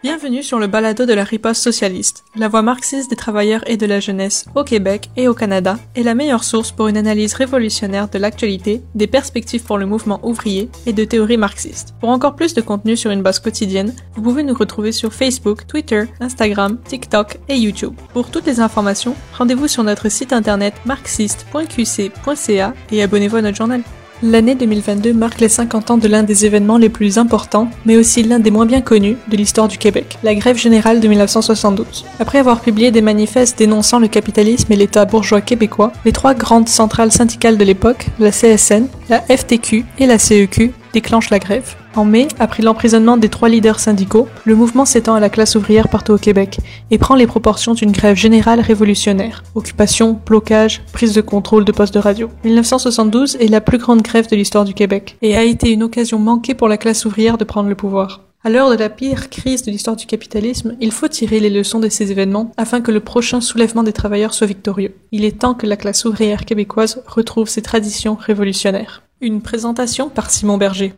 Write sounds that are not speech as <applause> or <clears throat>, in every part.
Bienvenue sur le balado de la riposte socialiste, la voix marxiste des travailleurs et de la jeunesse au Québec et au Canada, est la meilleure source pour une analyse révolutionnaire de l'actualité, des perspectives pour le mouvement ouvrier et de théories marxistes. Pour encore plus de contenu sur une base quotidienne, vous pouvez nous retrouver sur Facebook, Twitter, Instagram, TikTok et YouTube. Pour toutes les informations, rendez-vous sur notre site internet marxiste.qc.ca et abonnez-vous à notre journal. L'année 2022 marque les 50 ans de l'un des événements les plus importants, mais aussi l'un des moins bien connus de l'histoire du Québec, la grève générale de 1972. Après avoir publié des manifestes dénonçant le capitalisme et l'État bourgeois québécois, les trois grandes centrales syndicales de l'époque, la CSN, la FTQ et la CEQ, déclenchent la grève. En mai, après l'emprisonnement des trois leaders syndicaux, le mouvement s'étend à la classe ouvrière partout au Québec et prend les proportions d'une grève générale révolutionnaire. Occupation, blocage, prise de contrôle de postes de radio. 1972 est la plus grande grève de l'histoire du Québec et a été une occasion manquée pour la classe ouvrière de prendre le pouvoir. À l'heure de la pire crise de l'histoire du capitalisme, il faut tirer les leçons de ces événements afin que le prochain soulèvement des travailleurs soit victorieux. Il est temps que la classe ouvrière québécoise retrouve ses traditions révolutionnaires. Une présentation par Simon Berger.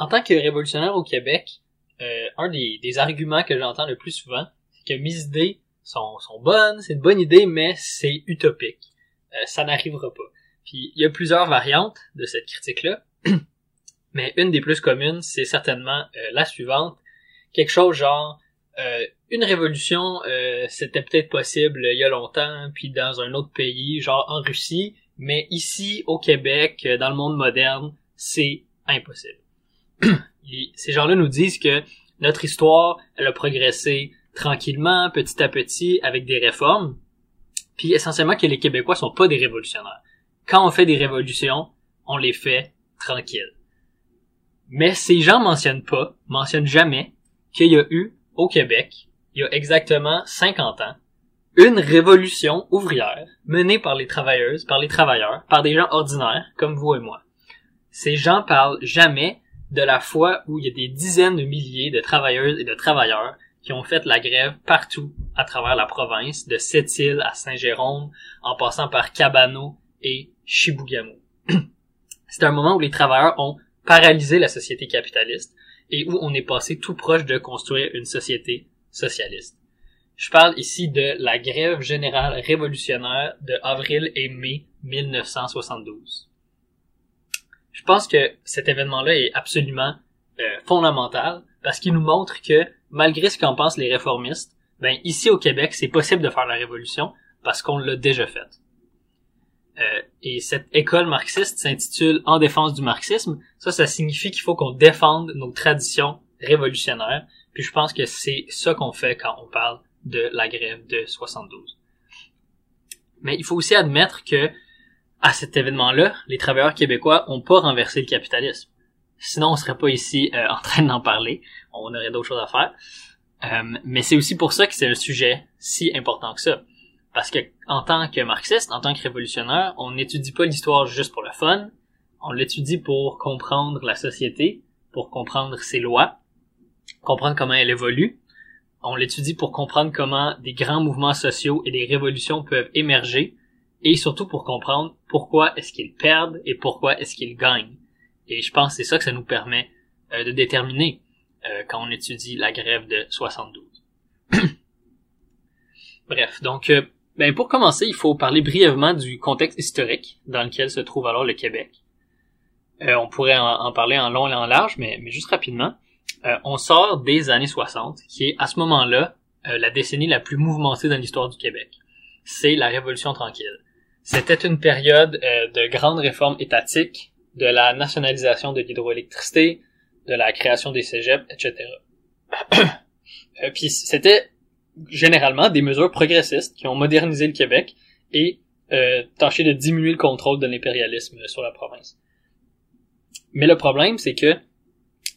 En tant que révolutionnaire au Québec, euh, un des, des arguments que j'entends le plus souvent, c'est que mes idées sont, sont bonnes, c'est une bonne idée, mais c'est utopique. Euh, ça n'arrivera pas. Puis il y a plusieurs variantes de cette critique-là, <clears throat> mais une des plus communes, c'est certainement euh, la suivante. Quelque chose genre euh, une révolution, euh, c'était peut-être possible il y a longtemps, puis dans un autre pays, genre en Russie, mais ici au Québec, dans le monde moderne, c'est impossible. <clears throat> ces gens-là nous disent que notre histoire, elle a progressé tranquillement, petit à petit, avec des réformes, puis essentiellement que les Québécois sont pas des révolutionnaires. Quand on fait des révolutions, on les fait tranquilles. Mais ces gens mentionnent pas, mentionnent jamais, qu'il y a eu, au Québec, il y a exactement 50 ans, une révolution ouvrière menée par les travailleuses, par les travailleurs, par des gens ordinaires comme vous et moi. Ces gens parlent jamais de la fois où il y a des dizaines de milliers de travailleuses et de travailleurs qui ont fait la grève partout à travers la province, de Sept-Îles à Saint-Jérôme, en passant par Cabano et Chibougamau. <clears throat> C'est un moment où les travailleurs ont paralysé la société capitaliste et où on est passé tout proche de construire une société socialiste. Je parle ici de la grève générale révolutionnaire de avril et mai 1972 je pense que cet événement-là est absolument euh, fondamental parce qu'il nous montre que malgré ce qu'en pensent les réformistes, ben ici au Québec, c'est possible de faire la révolution parce qu'on l'a déjà faite. Euh, et cette école marxiste s'intitule En défense du marxisme. Ça, ça signifie qu'il faut qu'on défende nos traditions révolutionnaires. Puis je pense que c'est ça qu'on fait quand on parle de la grève de 72. Mais il faut aussi admettre que à cet événement-là, les travailleurs québécois ont pas renversé le capitalisme. Sinon, on serait pas ici euh, <laughs> en train d'en parler. On aurait d'autres choses à faire. Euh, mais c'est aussi pour ça que c'est un sujet si important que ça. Parce que en tant que marxiste, en tant que révolutionnaire, on n'étudie pas l'histoire juste pour le fun. On l'étudie pour comprendre la société, pour comprendre ses lois, comprendre comment elle évolue. On l'étudie pour comprendre comment des grands mouvements sociaux et des révolutions peuvent émerger et surtout pour comprendre pourquoi est-ce qu'ils perdent et pourquoi est-ce qu'ils gagnent. Et je pense que c'est ça que ça nous permet euh, de déterminer euh, quand on étudie la grève de 72. <coughs> Bref, donc euh, ben pour commencer, il faut parler brièvement du contexte historique dans lequel se trouve alors le Québec. on pourrait en, parler en long et en large, mais, mais juste rapidement. on sort des années 60, qui est à ce moment-là la décennie la plus mouvementée dans l'histoire du Québec. C'est la Révolution tranquille. C'était une période euh, de grandes réformes étatiques, de la nationalisation de l'hydroélectricité, de la création des cégeps, etc. <coughs> euh, Puis c'était généralement des mesures progressistes qui ont modernisé le Québec et euh, tâché de diminuer le contrôle de l'impérialisme sur la province. Mais le problème, c'est que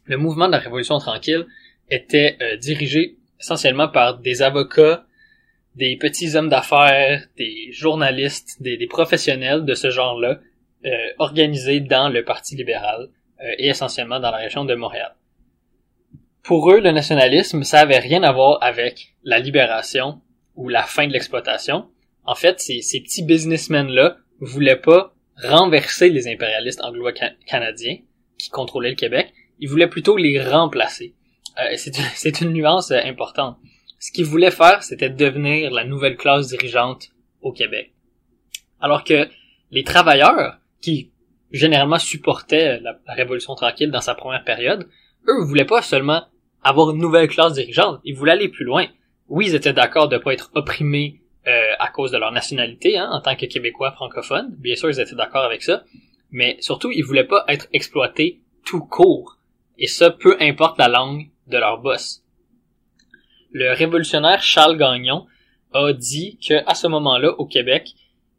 le mouvement de la Révolution tranquille était dirigé essentiellement par des avocats des petits hommes d'affaires, des journalistes, des, professionnels de ce genre-là, euh, organisés dans le Parti libéral euh, et essentiellement dans la région de Montréal. Pour eux, le nationalisme, ça avait rien à voir avec la libération ou la fin de l'exploitation. En fait, ces, ces petits businessmen-là voulaient pas renverser les impérialistes anglo-canadiens qui contrôlaient le Québec, ils voulaient plutôt les remplacer. Euh, c'est une- <laughs> c'est une nuance euh, importante. Ce qu'ils voulaient faire, c'était devenir la nouvelle classe dirigeante au Québec. Alors que les travailleurs, qui généralement supportaient la, Révolution tranquille dans sa première période, eux voulaient pas seulement avoir une nouvelle classe dirigeante, ils voulaient aller plus loin. Oui, ils étaient d'accord de pas être opprimés euh, à cause de leur nationalité, hein, en tant que Québécois francophones. Bien sûr, ils étaient d'accord avec ça. Mais surtout, ils voulaient pas être exploités tout court. Et ça, peu importe la langue de leur boss. Le révolutionnaire Charles Gagnon a dit que à ce moment-là, au Québec,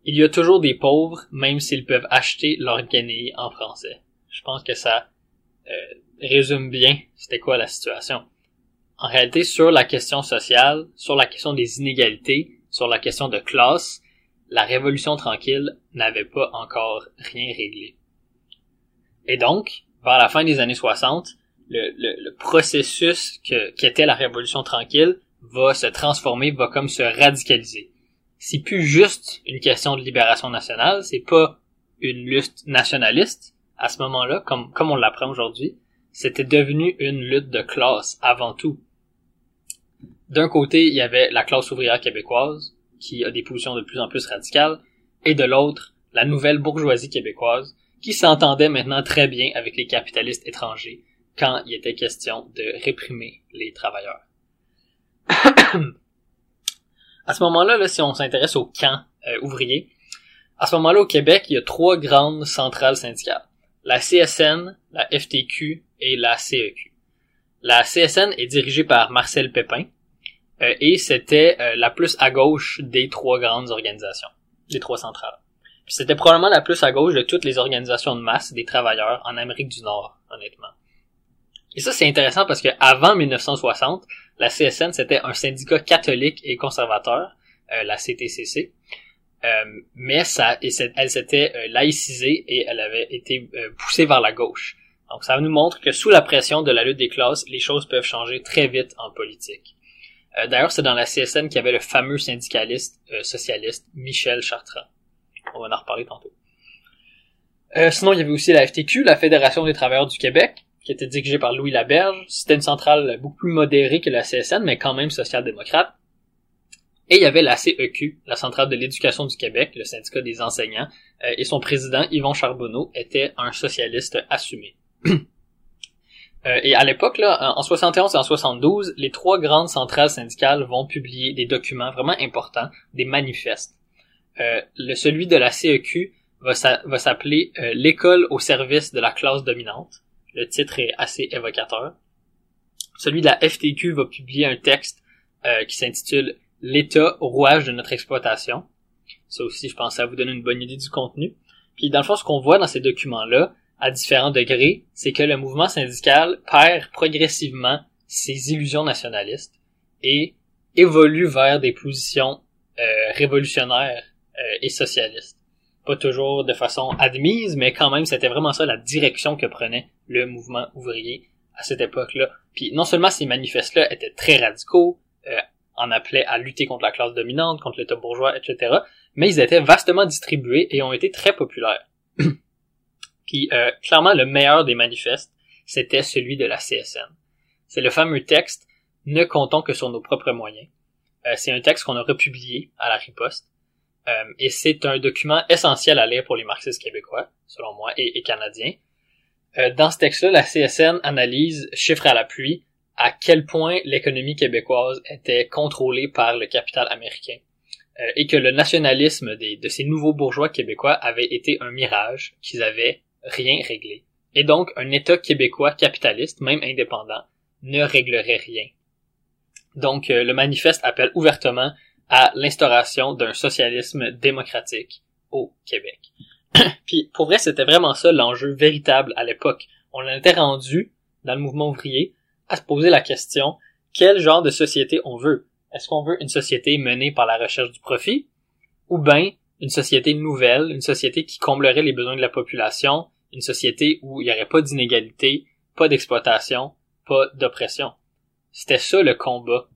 il y a toujours des pauvres, même s'ils peuvent acheter leur guenille en français. Je pense que ça euh, résume bien c'était quoi la situation. En réalité, sur la question sociale, sur la question des inégalités, sur la question de classe, la Révolution tranquille n'avait pas encore rien réglé. Et donc, vers la fin des années 60, le, processus que, qu'était la Révolution tranquille va se transformer, va comme se radicaliser. C'est plus juste une question de libération nationale, c'est pas une lutte nationaliste à ce moment-là, comme, comme on l'apprend aujourd'hui. C'était devenu une lutte de classe avant tout. D'un côté, il y avait la classe ouvrière québécoise, qui a des positions de plus en plus radicales, et de l'autre, la nouvelle bourgeoisie québécoise, qui s'entendait maintenant très bien avec les capitalistes étrangers quand il était question de réprimer les travailleurs. <coughs> à ce moment-là, là, si on s'intéresse aux camps euh, ouvriers, à ce moment-là au Québec, il y a trois grandes centrales syndicales. La CSN, la FTQ et la CEQ. La CSN est dirigée par Marcel Pépin euh, et c'était euh, la plus à gauche des trois grandes organisations, des trois centrales. C'était probablement la plus à gauche de toutes les organisations de masse des travailleurs en Amérique du Nord, honnêtement. Et ça, c'est intéressant parce que avant 1960, la CSN, c'était un syndicat catholique et conservateur, euh, la CTCC. Euh, mais ça, elle s'était euh, laïcisée et elle avait été euh, poussée vers la gauche. Donc ça nous montre que sous la pression de la lutte des classes, les choses peuvent changer très vite en politique. Euh, D'ailleurs, c'est dans la CSN qu'il y avait le fameux syndicaliste socialiste Michel Chartrand. On va en reparler tantôt. Sinon, il y avait aussi la FTQ, la Fédération des travailleurs du Québec, qui était dirigée par Louis Laberge. C'était une centrale beaucoup plus modérée que la CSN, mais quand même social-démocrate. Et il y avait la CEQ, la centrale de l'éducation du Québec, le syndicat des enseignants, euh, et son président, Yvon Charbonneau, était un socialiste assumé. <clears throat> Euh, et à l'époque, en 71 et en 72, les trois grandes centrales syndicales vont publier des documents vraiment importants, des manifestes. Euh, le celui de la CEQ va s'a- va s'appeler l'école au service de la classe dominante. Le titre est assez évocateur. Celui de la FTQ va publier un texte euh, qui s'intitule L'État rouage de notre exploitation. Ça aussi, je pense, ça vous donner une bonne idée du contenu. Puis dans le fond, ce qu'on voit dans ces documents-là, à différents degrés, c'est que le mouvement syndical perd progressivement ses illusions nationalistes et évolue vers des positions euh, révolutionnaires euh, et socialistes. Pas toujours de façon admise, mais quand même, c'était vraiment ça la direction que prenait le mouvement ouvrier à cette époque-là. Puis non seulement ces manifestes-là étaient très radicaux, euh, en appelaient à lutter contre la classe dominante, contre l'État bourgeois, etc., mais ils étaient vastement distribués et ont été très populaires. <clears throat> Puis euh, clairement, le meilleur des manifestes, c'était celui de la CSN. C'est le fameux texte Ne comptons que sur nos propres moyens. Euh, c'est un texte qu'on a republié à la riposte. Euh, et c'est un document essentiel à lire pour les marxistes québécois, selon moi, et, canadiens. Euh, dans ce texte-là, la CSN analyse, chiffre à l'appui, à quel point l'économie québécoise était contrôlée par le capital américain euh, et que le nationalisme des, de ces nouveaux bourgeois québécois avait été un mirage, qu'ils avaient rien réglé. Et donc, un État québécois capitaliste, même indépendant, ne réglerait rien. Donc, le manifeste appelle ouvertement à l'instauration d'un socialisme démocratique au Québec. <clears throat> Puis, pour vrai, c'était vraiment ça l'enjeu véritable à l'époque. On en était rendu, dans le mouvement ouvrier, à se poser la question, quel genre de société on veut? Est-ce qu'on veut une société menée par la recherche du profit? Ou bien une société nouvelle, une société qui comblerait les besoins de la population, une société où il n'y aurait pas d'inégalité, pas d'exploitation, pas d'oppression? C'était ça le combat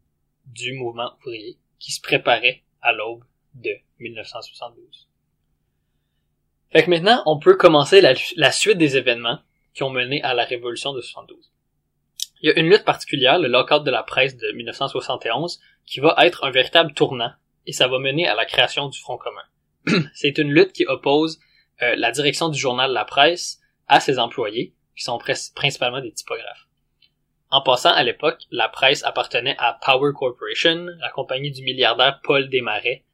du mouvement ouvrier qui se préparait à l'aube de 1972. Fait que maintenant, on peut commencer la, suite des événements qui ont mené à la révolution de 72. Il y a une lutte particulière, le lockout de la presse de 1971, qui va être un véritable tournant, et ça va mener à la création du Front commun. <clears throat> C'est une lutte qui oppose euh, la direction du journal La Presse à ses employés, qui sont principalement des typographes. En passant, à l'époque, la presse appartenait à Power Corporation, la compagnie du milliardaire Paul Desmarais,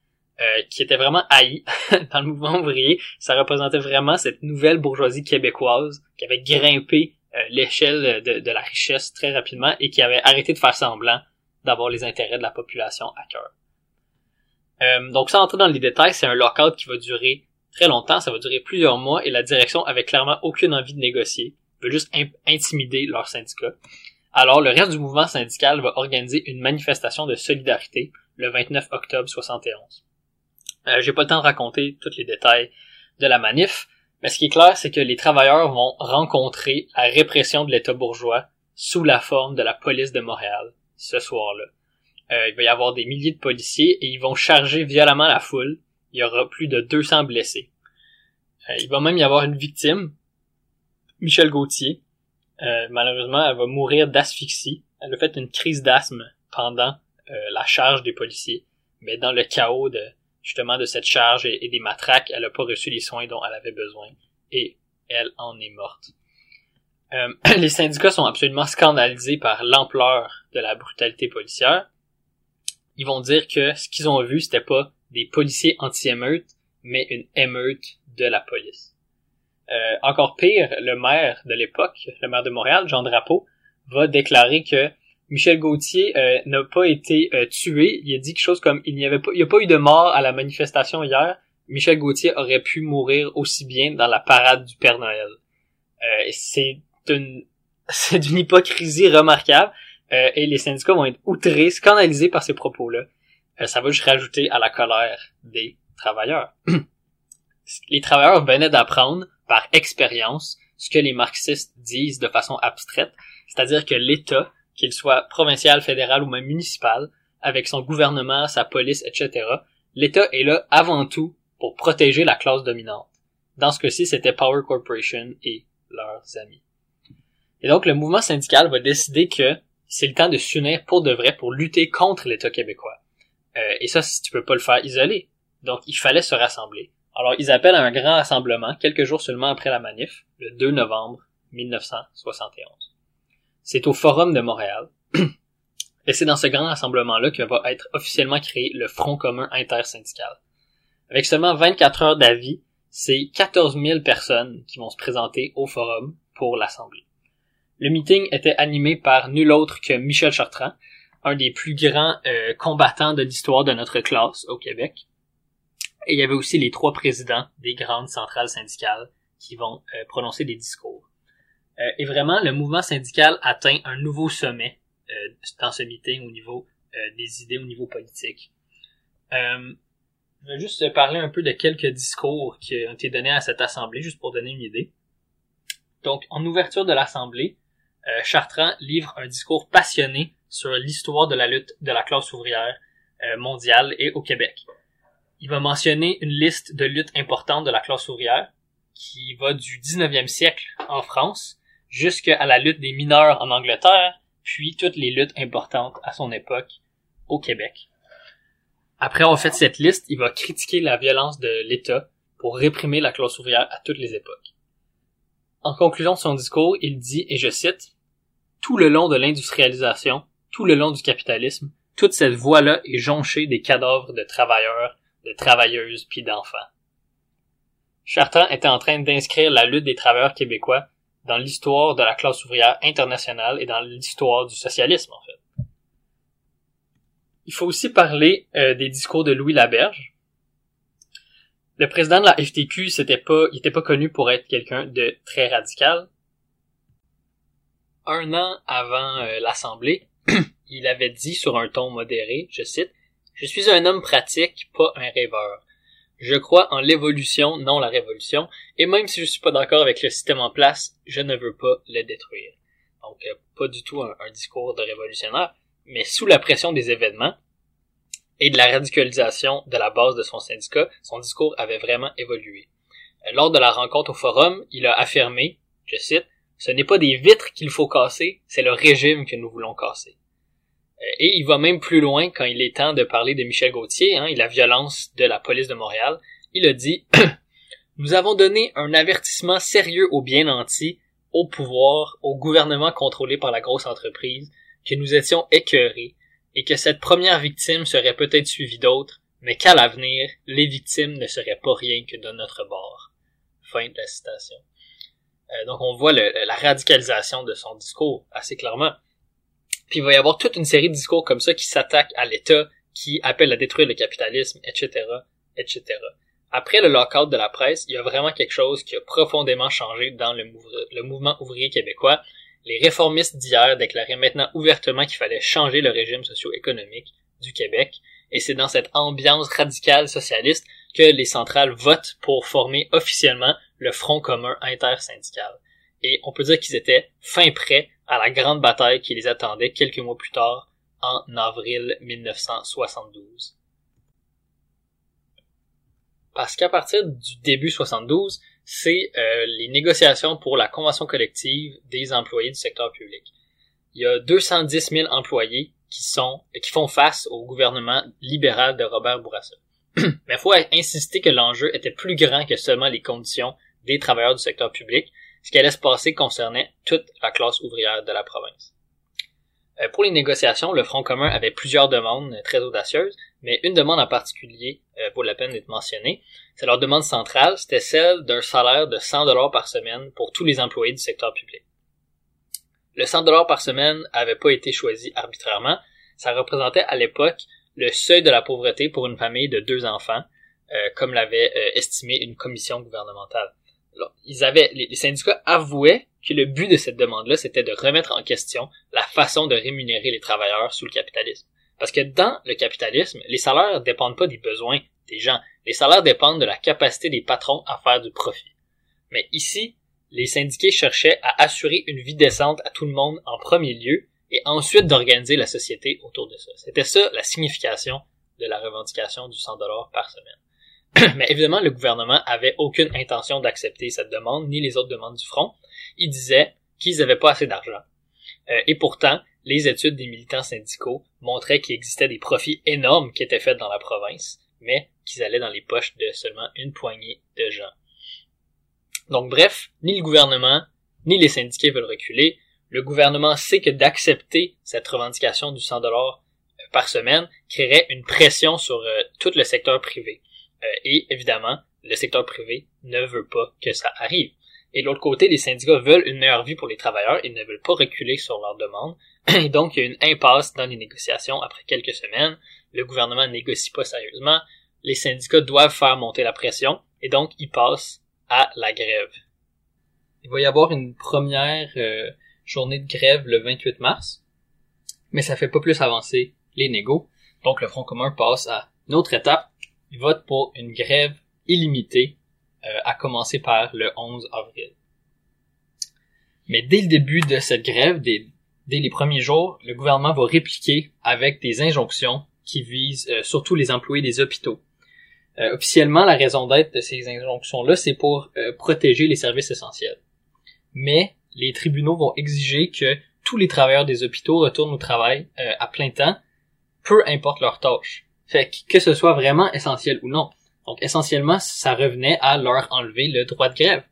euh, qui était vraiment haï <laughs> dans le mouvement ouvrier. Ça représentait vraiment cette nouvelle bourgeoisie québécoise qui avait grimpé euh, l'échelle de, la richesse très rapidement et qui avait arrêté de faire semblant d'avoir les intérêts de la population à cœur. Euh, donc sans entrer dans les détails, c'est un lockout qui va durer très longtemps, ça va durer plusieurs mois et la direction avait clairement aucune envie de négocier, veut juste intimider leur syndicat. Alors le reste du mouvement syndical va organiser une manifestation de solidarité le 29 octobre 71. Euh, J'ai pas le temps de raconter tous les détails de la manif, mais ce qui est clair, c'est que les travailleurs vont rencontrer la répression de l'État bourgeois sous la forme de la police de Montréal ce soir-là. Euh, il va y avoir des milliers de policiers et ils vont charger violemment la foule. Il y aura plus de 200 blessés. Euh, il va même y avoir une victime, Michel Gauthier. Euh, malheureusement, elle va mourir d'asphyxie. Elle a fait une crise d'asthme pendant la charge des policiers. Mais dans le chaos de, justement de cette charge et, des matraques, elle n'a pas reçu les soins dont elle avait besoin et elle en est morte. Euh, <clears throat> les syndicats sont absolument scandalisés par l'ampleur de la brutalité policière. Ils vont dire que ce qu'ils ont vu, c'était pas des policiers anti-émeute, mais une émeute de la police. Euh, encore pire, le maire de l'époque, le maire de Montréal, Jean Drapeau, va déclarer que Michel Gauthier euh, n'a pas été euh, tué. Il a dit quelque chose comme il n'y avait pas, il n'y a pas eu de mort à la manifestation hier. Michel Gauthier aurait pu mourir aussi bien dans la parade du Père Noël. C'est une, <laughs> c'est d'une hypocrisie remarquable. et les syndicats vont être outrés, scandalisés par ces propos-là. ça va juste rajouter à la colère des travailleurs. <clears throat> les travailleurs venaient d'apprendre par expérience ce que les marxistes disent de façon abstraite, c'est-à-dire que l'État qu'il soit provincial, fédéral ou même municipal, avec son gouvernement, sa police, etc., l'État est là avant tout pour protéger la classe dominante. Dans ce cas-ci, c'était Power Corporation et leurs amis. Et donc, le mouvement syndical va décider que c'est le temps de s'unir pour de vrai pour lutter contre l'État québécois. Euh, et ça, tu peux pas le faire isolé. Donc, il fallait se rassembler. Alors, ils appellent à un grand rassemblement quelques jours seulement après la manif, le 2 novembre 1971. C'est au Forum de Montréal. <clears throat> Et c'est dans ce grand rassemblement-là que va être officiellement créé le Front commun intersyndical. Avec seulement 24 heures d'avis, c'est 14 000 personnes qui vont se présenter au forum pour l'Assemblée. Le meeting était animé par nul autre que Michel Chartrand, un des plus grands euh, combattants de l'histoire de notre classe au Québec. Et il y avait aussi les trois présidents des grandes centrales syndicales qui vont euh, prononcer des discours. Euh, et vraiment, le mouvement syndical atteint un nouveau sommet euh, dans ce meeting au niveau euh, des idées, au niveau politique. je vais juste parler un peu de quelques discours qui ont été donnés à cette assemblée, juste pour donner une idée. Donc, en ouverture de l'assemblée, Chartrand livre un discours passionné sur l'histoire de la lutte de la classe ouvrière mondiale et au Québec. Il va mentionner une liste de luttes importantes de la classe ouvrière qui va du 19e siècle en France jusqu'à la lutte des mineurs en Angleterre, puis toutes les luttes importantes à son époque au Québec. Après avoir fait cette liste, il va critiquer la violence de l'État pour réprimer la classe ouvrière à toutes les époques. En conclusion de son discours, il dit, et je cite, Tout le long de l'industrialisation, tout le long du capitalisme, toute cette voie-là est jonchée des cadavres de travailleurs, de travailleuses puis d'enfants. Chartrand était en train d'inscrire la lutte des travailleurs québécois dans l'histoire de la classe ouvrière internationale et dans l'histoire du socialisme, en fait. Il faut aussi parler euh, des discours de Louis Laberge. Le président de la FTQ, c'était pas, connu pour être quelqu'un de très radical. Un an avant euh, l'Assemblée, <clears throat> il avait dit sur un ton modéré, je cite, Je suis un homme pratique, pas un rêveur. Je crois en l'évolution, non la révolution, et même si je suis pas d'accord avec le système en place, je ne veux pas le détruire. Donc, euh, pas du tout un, discours de révolutionnaire, mais sous la pression des événements et de la radicalisation de la base de son syndicat, son discours avait vraiment évolué. Euh, lors de la rencontre au forum, il a affirmé, je cite, Ce n'est pas des vitres qu'il faut casser, c'est le régime que nous voulons casser. Et il va même plus loin quand il est temps de parler de Michel Gauthier hein, et la violence de la police de Montréal. Il a dit <coughs> Nous avons donné un avertissement sérieux aux bien nantis, au pouvoir, au gouvernement contrôlé par la grosse entreprise, que nous étions écœurés, et que cette première victime serait peut-être suivie d'autres, mais qu'à l'avenir, les victimes ne seraient pas rien que de notre bord. Fin de la citation. Euh, donc on voit la radicalisation de son discours assez clairement. Puis il va y avoir toute une série de discours comme ça qui s'attaquent à l'État, qui appellent à détruire le capitalisme, etc., etc. Après le lockout de la presse, il y a vraiment quelque chose qui a profondément changé dans le, le mouvement ouvrier québécois. Les réformistes d'hier déclaraient maintenant ouvertement qu'il fallait changer le régime socio-économique du Québec, et c'est dans cette ambiance radicale socialiste que les centrales votent pour former officiellement le Front commun intersyndical. Et on peut dire qu'ils étaient fin prêts à la grande bataille qui les attendait quelques mois plus tard, en avril 1972. Parce qu'à partir du début 72, c'est euh, les négociations pour la convention collective des employés du secteur public. Il y a 210 000 employés qui sont qui font face au gouvernement libéral de Robert Bourassa. <clears throat> Mais il faut insister que l'enjeu était plus grand que seulement les conditions des travailleurs du secteur public. Ce qui allait se passer concernait toute la classe ouvrière de la province. Euh, pour les négociations, le Front commun avait plusieurs demandes très audacieuses, mais une demande en particulier euh, vaut la peine d'être mentionnée. C'est leur demande centrale, c'était celle d'un salaire de 100 dollars par semaine pour tous les employés du secteur public. Le 100 dollars par semaine avait pas été choisi arbitrairement. Ça représentait à l'époque le seuil de la pauvreté pour une famille de deux enfants, euh, comme l'avait euh, estimé une commission gouvernementale. Ils avaient, les, syndicats avouaient que le but de cette demande-là, c'était de remettre en question la façon de rémunérer les travailleurs sous le capitalisme. Parce que dans le capitalisme, les salaires dépendent pas des besoins des gens. Les salaires dépendent de la capacité des patrons à faire du profit. Mais ici, les syndiqués cherchaient à assurer une vie décente à tout le monde en premier lieu et ensuite d'organiser la société autour de ça. C'était ça la signification de la revendication du 100 dollars par semaine. <clears throat> Mais évidemment, le gouvernement avait aucune intention d'accepter cette demande, ni les autres demandes du front. Il disait qu'ils n'avaient pas assez d'argent. Euh, et pourtant, les études des militants syndicaux montraient qu'il existait des profits énormes qui étaient faits dans la province, mais qu'ils allaient dans les poches de seulement une poignée de gens. Donc bref, ni le gouvernement, ni les syndiqués veulent reculer. Le gouvernement sait que d'accepter cette revendication du 100 dollars euh, par semaine créerait une pression sur euh, tout le secteur privé. Euh, et évidemment, le secteur privé ne veut pas que ça arrive. Et de l'autre côté, les syndicats veulent une meilleure vie pour les travailleurs, ils ne veulent pas reculer sur leurs demandes. <clears throat> Et donc, il y a une impasse dans les négociations après quelques semaines. Le gouvernement négocie pas sérieusement. Les syndicats doivent faire monter la pression. Et donc, ils passent à la grève. Il va y avoir une première euh, journée de grève le 28 mars, mais ça fait pas plus avancer les négos. Donc le Front commun passe à une autre étape. Il vote pour une grève illimitée, euh, à commencer par le 11 avril. Mais dès le début de cette grève, dès, les premiers jours, le gouvernement va répliquer avec des injonctions qui visent euh, surtout les employés des hôpitaux. Euh, officiellement, la raison d'être de ces injonctions-là, c'est pour protéger les services essentiels. Mais les tribunaux vont exiger que tous les travailleurs des hôpitaux retournent au travail à plein temps, peu importe leur tâche. Fait que, ce soit vraiment essentiel ou non. Donc essentiellement, ça revenait à leur enlever le droit de grève.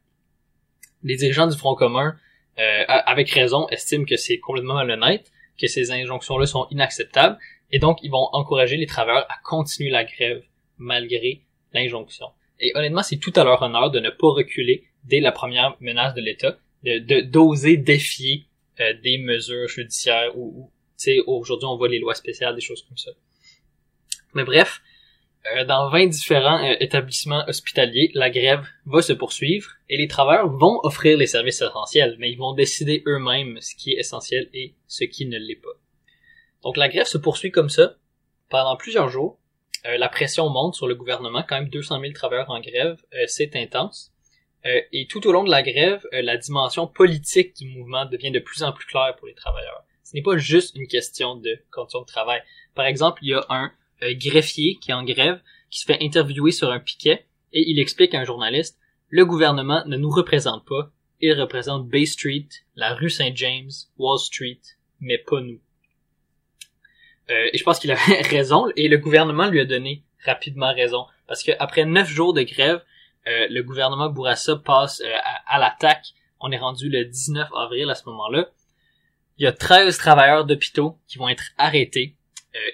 Les dirigeants du Front commun, avec raison, estiment que c'est complètement malhonnête, que ces injonctions-là sont inacceptables, et donc ils vont encourager les travailleurs à continuer la grève malgré l'injonction. Et honnêtement, c'est tout à leur honneur de ne pas reculer dès la première menace de l'État, de d'oser défier euh, des mesures judiciaires ou, tu sais, aujourd'hui on voit les lois spéciales, des choses comme ça. Mais bref, euh, dans 20 différents euh, établissements hospitaliers, la grève va se poursuivre et les travailleurs vont offrir les services essentiels, mais ils vont décider eux-mêmes ce qui est essentiel et ce qui ne l'est pas. Donc la grève se poursuit comme ça pendant plusieurs jours euh, la pression monte sur le gouvernement, quand même 200 000 travailleurs en grève, euh, c'est intense. Euh, et tout au long de la grève, la dimension politique du mouvement devient de plus en plus claire pour les travailleurs. Ce n'est pas juste une question de conditions de travail. Par exemple, il y a un greffier qui est en grève, qui se fait interviewer sur un piquet, et il explique à un journaliste, le gouvernement ne nous représente pas, il représente Bay Street, la rue Saint-James, Wall Street, mais pas nous. Euh, et je pense qu'il avait <laughs> raison, et le gouvernement lui a donné rapidement raison. Parce que après neuf jours de grève, euh, le gouvernement Bourassa passe euh, à, l'attaque. On est rendu le 19 avril à ce moment-là. Il y a 13 travailleurs d'hôpitaux qui vont être arrêtés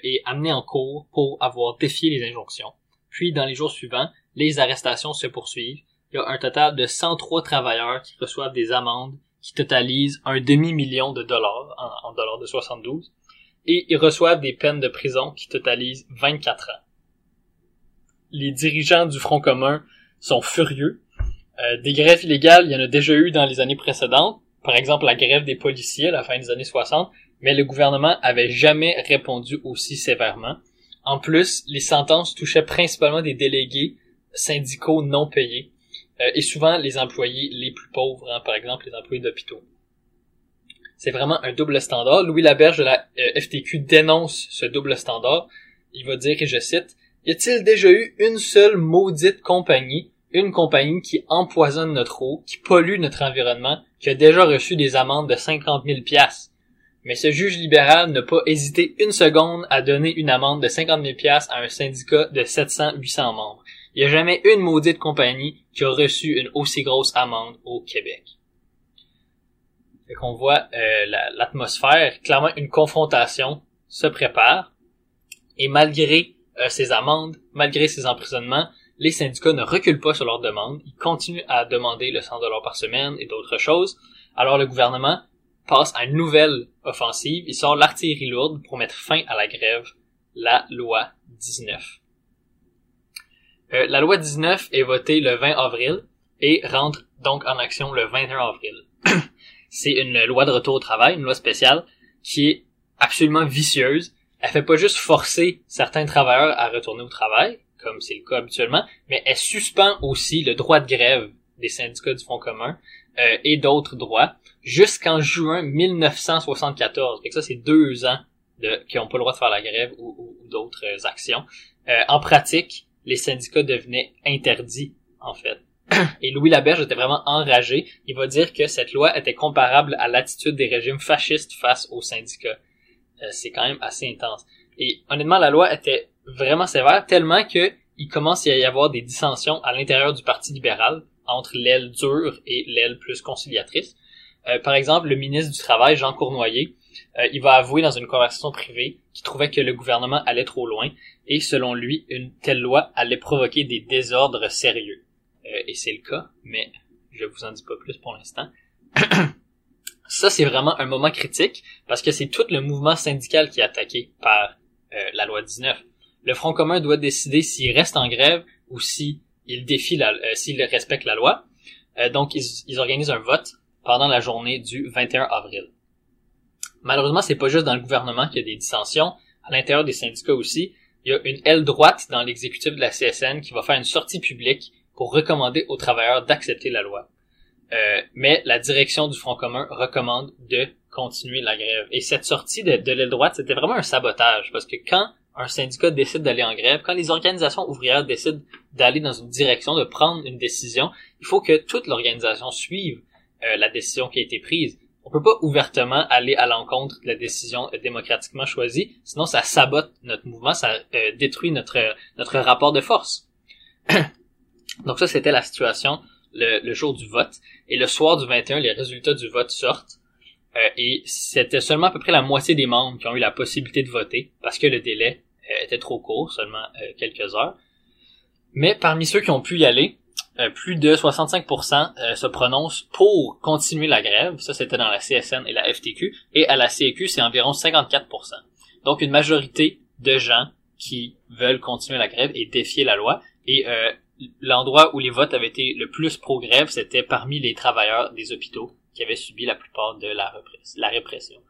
et amenés en cours pour avoir défié les injonctions. Puis dans les jours suivants, les arrestations se poursuivent. Il y a un total de 103 travailleurs qui reçoivent des amendes qui totalisent un demi-million de dollars en, en dollars de 72 et ils reçoivent des peines de prison qui totalisent 24 ans. Les dirigeants du Front commun sont furieux. Euh, des grèves illégales, il y en a déjà eu dans les années précédentes, par exemple la grève des policiers à la fin des années 60, mais le gouvernement avait jamais répondu aussi sévèrement. En plus, les sentences touchaient principalement des délégués syndicaux non payés, euh, et souvent les employés les plus pauvres, hein, par exemple les employés d'hôpitaux. C'est vraiment un double standard. Louis Laberge de la euh, FTQ dénonce ce double standard. Il va dire, que je cite, Y a-t-il déjà eu une seule maudite compagnie, une compagnie qui empoisonne notre eau, qui pollue notre environnement, qui a déjà reçu des amendes de 50 000 piastres? Mais ce juge libéral n'a pas hésité une seconde à donner une amende de 50 000 piastres à un syndicat de 700-800 membres. Il n'y a jamais une maudite compagnie qui a reçu une aussi grosse amende au Québec. Fait qu'on voit euh, l'atmosphère, clairement une confrontation se prépare. Et malgré euh, ces amendes, malgré ces emprisonnements, les syndicats ne reculent pas sur leurs demandes. Ils continuent à demander le 100 dollars par semaine et d'autres choses. Alors le gouvernement passe à une nouvelle offensive. Il sort l'artillerie lourde pour mettre fin à la grève, la loi 19. Euh, la loi 19 est votée le 20 avril et rentre donc en action le 21 avril. <clears throat> c'est une loi de retour au travail, une loi spéciale, qui est absolument vicieuse. Elle fait pas juste forcer certains travailleurs à retourner au travail, comme c'est le cas habituellement, mais elle suspend aussi le droit de grève des syndicats du Front commun euh, et d'autres droits jusqu'en juin 1974. Et ça, c'est deux ans de, qui n'ont pas le droit de faire la grève ou, d'autres actions. Euh, en pratique, les syndicats devenaient interdits, en fait. <coughs> Et Louis Laberge était vraiment enragé. Il va dire que cette loi était comparable à l'attitude des régimes fascistes face aux syndicats. Euh, c'est quand même assez intense. Et honnêtement, la loi était vraiment sévère, tellement que il commence à y avoir des dissensions à l'intérieur du Parti libéral entre l'aile dure et l'aile plus conciliatrice. Euh, par exemple, le ministre du Travail, Jean Cournoyer, euh, il va avouer dans une conversation privée qu'il trouvait que le gouvernement allait trop loin et selon lui, une telle loi allait provoquer des désordres sérieux. Euh, et c'est le cas, mais je vous en dis pas plus pour l'instant. <coughs> Ça, c'est vraiment un moment critique parce que c'est tout le mouvement syndical qui est attaqué par la loi 19. Le Front commun doit décider s'il reste en grève ou s'il défie la, s'il respecte la loi. donc, ils, ils, organisent un vote pendant la journée du 21 avril. Malheureusement, c'est pas juste dans le gouvernement qu'il y a des dissensions. À l'intérieur des syndicats aussi, il y a une aile droite dans l'exécutif de la CSN qui va faire une sortie publique pour recommander aux travailleurs d'accepter la loi. Euh, mais la direction du Front commun recommande de continuer la grève. Et cette sortie de, de l'aile droite, c'était vraiment un sabotage, parce que quand un syndicat décide d'aller en grève, quand les organisations ouvrières décident d'aller dans une direction, de prendre une décision, il faut que toute l'organisation suive euh, la décision qui a été prise. On peut pas ouvertement aller à l'encontre de la décision démocratiquement choisie, sinon ça sabote notre mouvement, ça euh, détruit notre notre rapport de force. <coughs> Donc ça, c'était la situation le, jour du vote. Et le soir du 21, les résultats du vote sortent. Euh, et c'était seulement à peu près la moitié des membres qui ont eu la possibilité de voter parce que le délai euh, était trop court, seulement euh, quelques heures. Mais parmi ceux qui ont pu y aller, plus de 65% se prononcent pour continuer la grève. Ça, c'était dans la CSN et la FTQ. Et à la CQ, c'est environ 54%. Donc, une majorité de gens qui veulent continuer la grève et défier la loi. Et l'endroit où les votes avaient été le plus pro-grève, c'était parmi les travailleurs des hôpitaux qui avaient subi la plupart de la, la répression.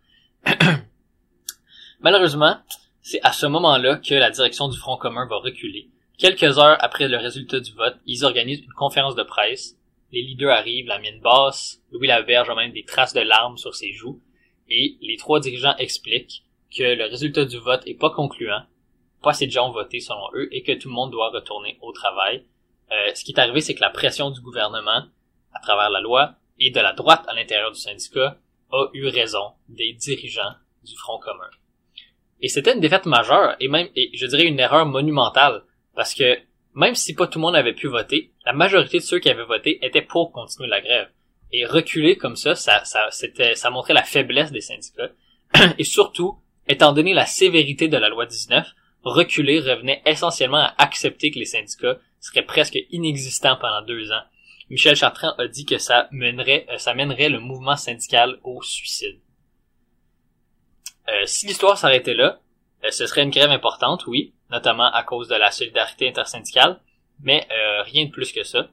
<clears throat> Malheureusement, c'est à ce moment-là que la direction du Front commun va reculer. Quelques heures après le résultat du vote, ils organisent une conférence de presse. Les leaders arrivent, la mine basse, Louis Laverge a même des traces de larmes sur ses joues, et les trois dirigeants expliquent que le résultat du vote est pas concluant, pas assez de gens ont voté selon eux, et que tout le monde doit retourner au travail, euh, ce qui est arrivé, c'est que la pression du gouvernement, à travers la loi, et de la droite à l'intérieur du syndicat a eu raison des dirigeants du Front commun. Et c'était une défaite majeure et même, et je dirais une erreur monumentale parce que même si pas tout le monde avait pu voter, la majorité de ceux qui avaient voté étaient pour continuer la grève. Et reculer comme ça, ça, ça, c'était, ça montrait la faiblesse des syndicats. <clears throat> Et surtout, étant donné la sévérité de la loi 19, reculer revenait essentiellement à accepter que les syndicats seraient presque inexistants pendant deux ans. Michel Chartrand a dit que ça mènerait, euh, ça mènerait le mouvement syndical au suicide. Euh, si l'histoire s'arrêtait là, ce serait une grève importante, oui, notamment à cause de la solidarité intersyndicale, mais euh, rien de plus que ça.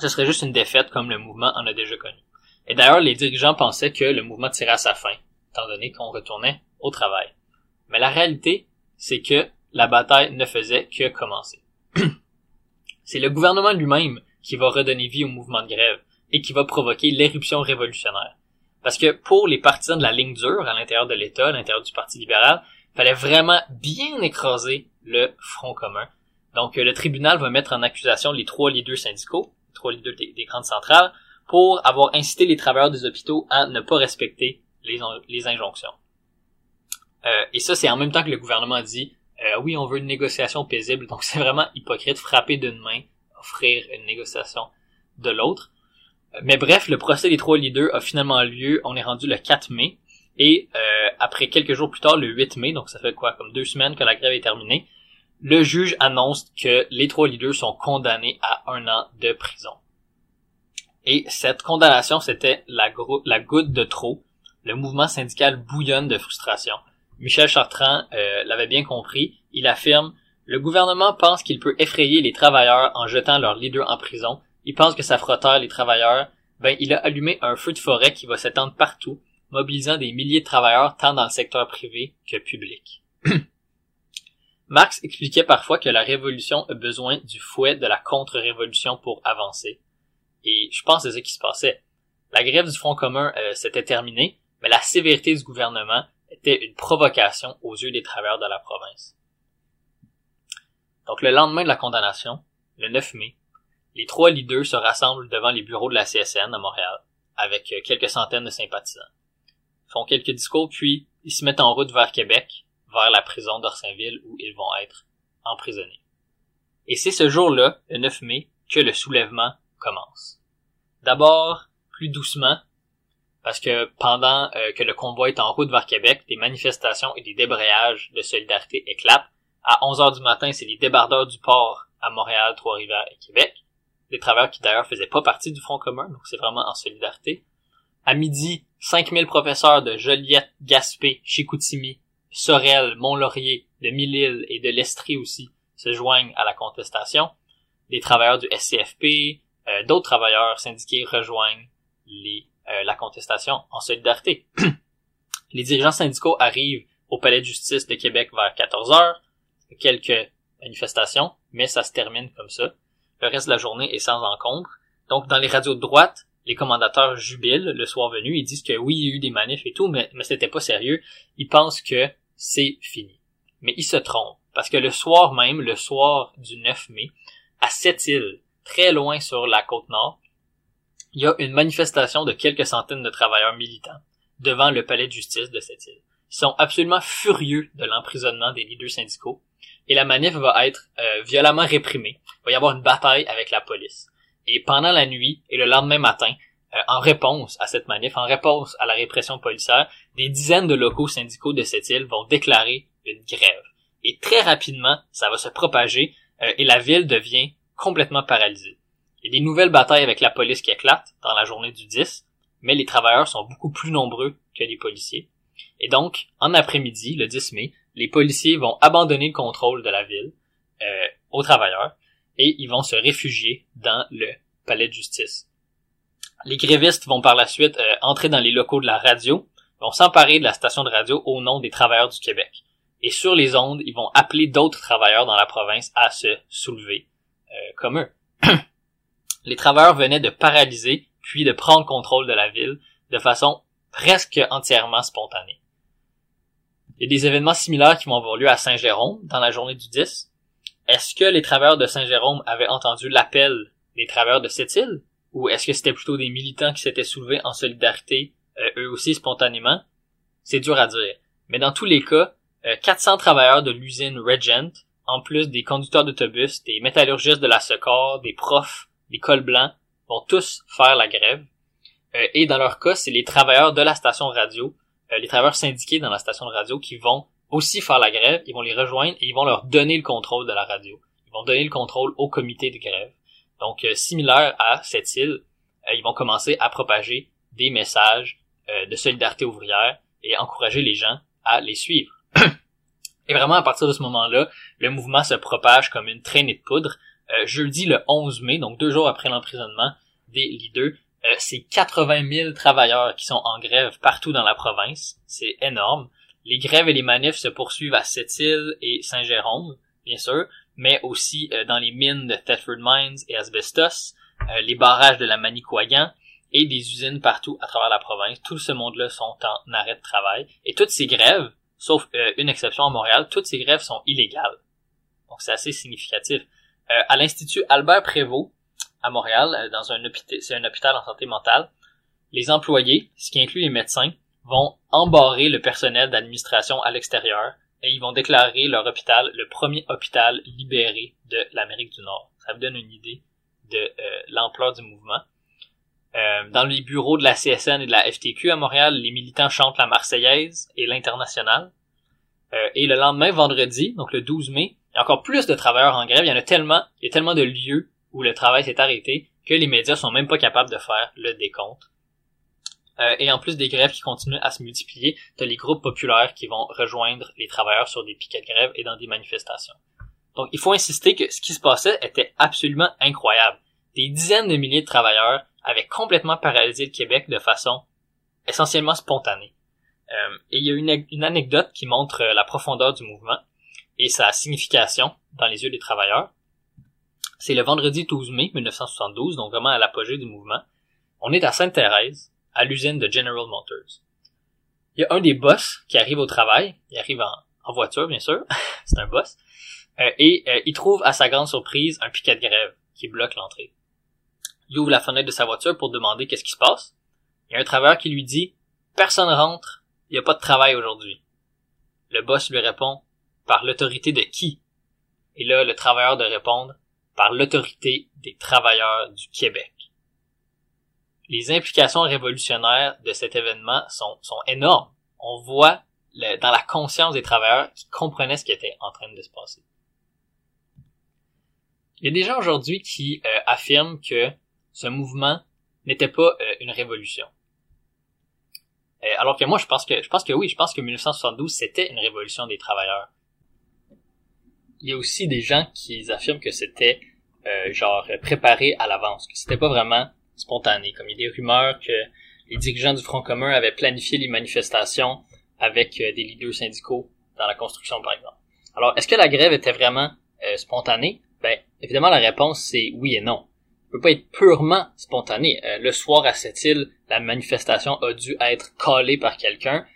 Ce serait juste une défaite comme le mouvement en a déjà connu. Et d'ailleurs, les dirigeants pensaient que le mouvement tirait à sa fin, étant donné qu'on retournait au travail. Mais la réalité, c'est que la bataille ne faisait que commencer. <clears throat> c'est le gouvernement lui-même qui va redonner vie au mouvement de grève et qui va provoquer l'éruption révolutionnaire. Parce que pour les partisans de la ligne dure à l'intérieur de l'État, à l'intérieur du Parti libéral, fallait vraiment bien écraser le Front commun. Donc, euh, le tribunal va mettre en accusation les trois leaders syndicaux, les trois leaders des, grandes centrales, pour avoir incité les travailleurs des hôpitaux à ne pas respecter les, injonctions. Euh, et ça, c'est en même temps que le gouvernement dit, euh, oui, on veut une négociation paisible. Donc, c'est vraiment hypocrite, frapper d'une main, offrir une négociation de l'autre. Mais bref, le procès des trois leaders a finalement lieu. On est rendu le 4 mai. Et euh, après quelques jours plus tard, le 8 mai, donc ça fait quoi, comme deux semaines que la grève est terminée, le juge annonce que les trois leaders sont condamnés à un an de prison. Et cette condamnation, c'était la, goutte de trop. Le mouvement syndical bouillonne de frustration. Michel Chartrand euh, l'avait bien compris. Il affirme Le gouvernement pense qu'il peut effrayer les travailleurs en jetant leur leader en prison. Il pense que ça fera les travailleurs. Ben, il a allumé un feu de forêt qui va s'étendre partout mobilisant des milliers de travailleurs tant dans le secteur privé que public. <clears throat> Marx expliquait parfois que la révolution a besoin du fouet de la contre-révolution pour avancer. Et je pense que c'est ce qui se passait. La grève du Front commun euh, s'était terminée, mais la sévérité du gouvernement était une provocation aux yeux des travailleurs de la province. Donc le lendemain de la condamnation, le 9 mai, les trois leaders se rassemblent devant les bureaux de la CSN à Montréal, avec euh, quelques centaines de sympathisants font quelques discours, puis ils se mettent en route vers Québec, vers la prison d'Orsainville où ils vont être emprisonnés. Et c'est ce jour-là, le 9 mai, que le soulèvement commence. D'abord, plus doucement, parce que pendant euh, que le convoi est en route vers Québec, des manifestations et des débrayages de solidarité éclatent. À 11 heures du matin, c'est les débardeurs du port à Montréal, Trois-Rivières et Québec. Des travailleurs qui d'ailleurs faisaient pas partie du Front commun, donc c'est vraiment en solidarité. À midi, 5000 professeurs de Joliette, Gaspé, Chicoutimi, Sorel, Mont-Laurier, de Mille-Îles et de l'Estrie aussi se joignent à la contestation. Des travailleurs du SCFP, euh, d'autres travailleurs syndiqués rejoignent euh, la contestation en solidarité. <clears throat> les dirigeants syndicaux arrivent au Palais de justice de Québec vers 14 heures. Quelques manifestations, mais ça se termine comme ça. Le reste de la journée est sans encombre. Donc, dans les radios de droite, les commandateurs jubilent le soir venu, ils disent que oui, il y a eu des manifs et tout, mais, mais c'était pas sérieux. Ils pensent que c'est fini. Mais ils se trompent, parce que le soir même, le soir du 9 mai, à Sept-Îles, très loin sur la côte nord, il y a une manifestation de quelques centaines de travailleurs militants devant le palais de justice de cette île. Ils sont absolument furieux de l'emprisonnement des leaders syndicaux et la manif va être euh, violemment réprimée. Il va y avoir une bataille avec la police. Et pendant la nuit et le lendemain matin, euh, en réponse à cette manif, en réponse à la répression policière, des dizaines de locaux syndicaux de cette île vont déclarer une grève. Et très rapidement, ça va se propager euh, et la ville devient complètement paralysée. Il y a des nouvelles batailles avec la police qui éclatent dans la journée du 10, mais les travailleurs sont beaucoup plus nombreux que les policiers. Et donc, en après-midi, le 10 mai, les policiers vont abandonner le contrôle de la ville euh, aux travailleurs et ils vont se réfugier dans le palais de justice. Les grévistes vont par la suite euh, entrer dans les locaux de la radio, vont s'emparer de la station de radio au nom des travailleurs du Québec. Et sur les ondes, ils vont appeler d'autres travailleurs dans la province à se soulever euh, comme eux. <clears throat> les travailleurs venaient de paralyser puis de prendre contrôle de la ville de façon presque entièrement spontanée. Il y a des événements similaires qui vont avoir lieu à Saint-Jérôme dans la journée du 10, est-ce que les travailleurs de Saint-Jérôme avaient entendu l'appel des travailleurs de cette île? ou est-ce que c'était plutôt des militants qui s'étaient soulevés en solidarité, euh, eux aussi spontanément? C'est dur à dire. Mais dans tous les cas, 400 euh, travailleurs de l'usine Regent, en plus des conducteurs d'autobus, des métallurgistes de la Secor, des profs, des cols blancs, vont tous faire la grève. Euh, et dans leur cas, c'est les travailleurs de la station radio, les travailleurs syndiqués dans la station de radio qui vont aussi faire la grève, ils vont les rejoindre et ils vont leur donner le contrôle de la radio. Ils vont donner le contrôle au comité de grève. Donc, euh, similaire à cette île, euh, ils vont commencer à propager des messages euh, de solidarité ouvrière et encourager les gens à les suivre. <clears throat> et vraiment, à partir de ce moment-là, le mouvement se propage comme une traînée de poudre. jeudi le 11 mai, donc deux jours après l'emprisonnement des leaders, c'est 80 000 travailleurs qui sont en grève partout dans la province. C'est énorme. Les grèves et les manifs se poursuivent à Sept-Îles et Saint-Jérôme, bien sûr, mais aussi euh, dans les mines de Thetford Mines et Asbestos, euh, les barrages de la Manicouagan et des usines partout à travers la province. Tout ce monde-là sont en arrêt de travail. Et toutes ces grèves, sauf euh, une exception à Montréal, toutes ces grèves sont illégales. Donc c'est assez significatif. à l'Institut Albert Prévost, à Montréal, dans c'est un hôpital en santé mentale, les employés, ce qui inclut les médecins, vont embarrer le personnel d'administration à l'extérieur et ils vont déclarer leur hôpital le premier hôpital libéré de l'Amérique du Nord. Ça vous donne une idée de euh, l'ampleur du mouvement. Euh, dans les bureaux de la CSN et de la FTQ à Montréal, les militants chantent la Marseillaise et l'Internationale. Euh, et le lendemain, vendredi, donc le 12 mai, il y a encore plus de travailleurs en grève. Il y en a tellement, il y a tellement de lieux où le travail s'est arrêté que les médias sont même pas capables de faire le décompte. Euh, et en plus des grèves qui continuent à se multiplier, t'as les groupes populaires qui vont rejoindre les travailleurs sur des piquets de grève et dans des manifestations. Donc il faut insister que ce qui se passait était absolument incroyable. Des dizaines de milliers de travailleurs avaient complètement paralysé le Québec de façon essentiellement spontanée. Euh, et il y a une, une anecdote qui montre la profondeur du mouvement et sa signification dans les yeux des travailleurs. C'est le vendredi 12 mai 1972, donc vraiment à l'apogée du mouvement. On est à Sainte-Thérèse, à l'usine de General Motors. Il y a un des boss qui arrive au travail, il arrive en, voiture bien sûr, <laughs> c'est un boss, euh, et euh, il trouve à sa grande surprise un piquet de grève qui bloque l'entrée. Il ouvre la fenêtre de sa voiture pour demander qu'est-ce qui se passe. Il y a un travailleur qui lui dit Personne rentre, il n'y a pas de travail aujourd'hui. Le boss lui répond Par l'autorité de qui? Et là, le travailleur de répondre Par l'autorité des travailleurs du Québec les implications révolutionnaires de cet événement sont, sont énormes. On voit dans la conscience des travailleurs qui comprenaient ce qui était en train de se passer. Il y a des gens aujourd'hui qui euh, affirment que ce mouvement n'était pas euh, une révolution. Euh, alors que moi, je pense que je pense que oui, je pense que 1972 c'était une révolution des travailleurs. Il y a aussi des gens qui affirment que c'était genre préparé à l'avance, que c'était pas vraiment spontané. Comme il y a des rumeurs que les dirigeants du Front commun avaient planifié les manifestations avec euh, des leaders syndicaux dans la construction, par exemple. Alors, est-ce que la grève était vraiment euh, spontanée? Ben, évidemment, la réponse, c'est oui et non. Elle peut pas être purement spontanée. Euh, le soir, à cette île, la manifestation a dû être collée par quelqu'un,